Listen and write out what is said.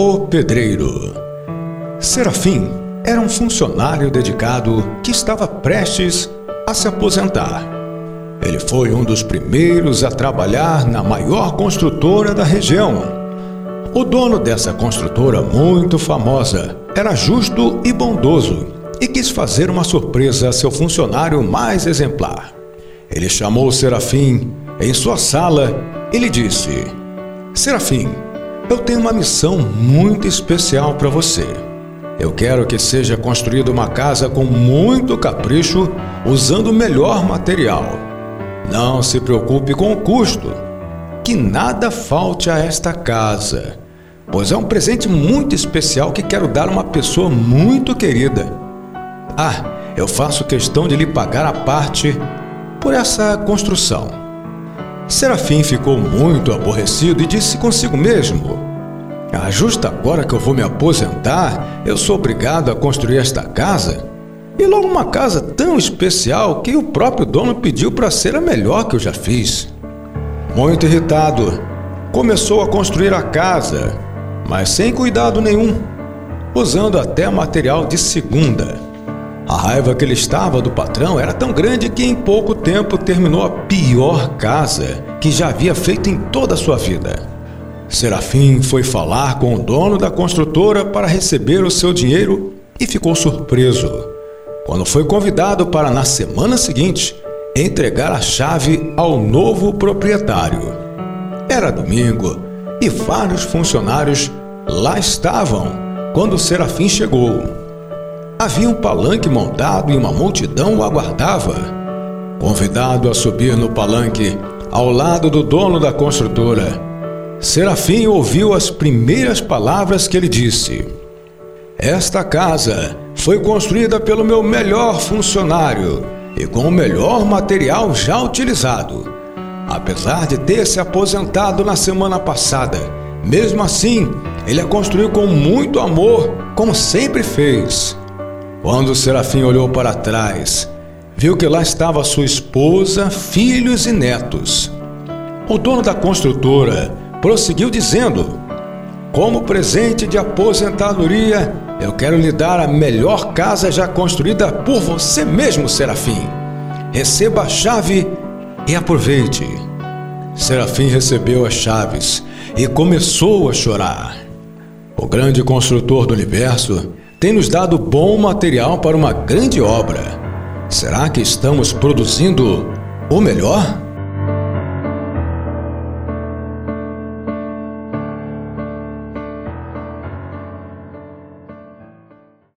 O pedreiro. Serafim era um funcionário dedicado que estava prestes a se aposentar. Ele foi um dos primeiros a trabalhar na maior construtora da região. O dono dessa construtora muito famosa era justo e bondoso e quis fazer uma surpresa a seu funcionário mais exemplar. Ele chamou Serafim em sua sala e lhe disse: Serafim, eu tenho uma missão muito especial para você. Eu quero que seja construída uma casa com muito capricho, usando o melhor material. Não se preocupe com o custo. Que nada falte a esta casa, pois é um presente muito especial que quero dar a uma pessoa muito querida. Ah, eu faço questão de lhe pagar a parte por essa construção. Serafim ficou muito aborrecido e disse consigo mesmo: Ah, justo agora que eu vou me aposentar, eu sou obrigado a construir esta casa? E logo uma casa tão especial que o próprio dono pediu para ser a melhor que eu já fiz. Muito irritado, começou a construir a casa, mas sem cuidado nenhum, usando até material de segunda. A raiva que ele estava do patrão era tão grande que em pouco tempo terminou a pior casa que já havia feito em toda a sua vida. Serafim foi falar com o dono da construtora para receber o seu dinheiro e ficou surpreso quando foi convidado para, na semana seguinte, entregar a chave ao novo proprietário. Era domingo e vários funcionários lá estavam quando Serafim chegou. Havia um palanque montado e uma multidão o aguardava. Convidado a subir no palanque, ao lado do dono da construtora, Serafim ouviu as primeiras palavras que ele disse: Esta casa foi construída pelo meu melhor funcionário e com o melhor material já utilizado. Apesar de ter se aposentado na semana passada, mesmo assim, ele a construiu com muito amor, como sempre fez. Quando Serafim olhou para trás, viu que lá estava sua esposa, filhos e netos. O dono da construtora prosseguiu dizendo: Como presente de aposentadoria, eu quero lhe dar a melhor casa já construída por você mesmo, Serafim. Receba a chave e aproveite. Serafim recebeu as chaves e começou a chorar. O grande construtor do universo tem nos dado bom material para uma grande obra. Será que estamos produzindo o melhor?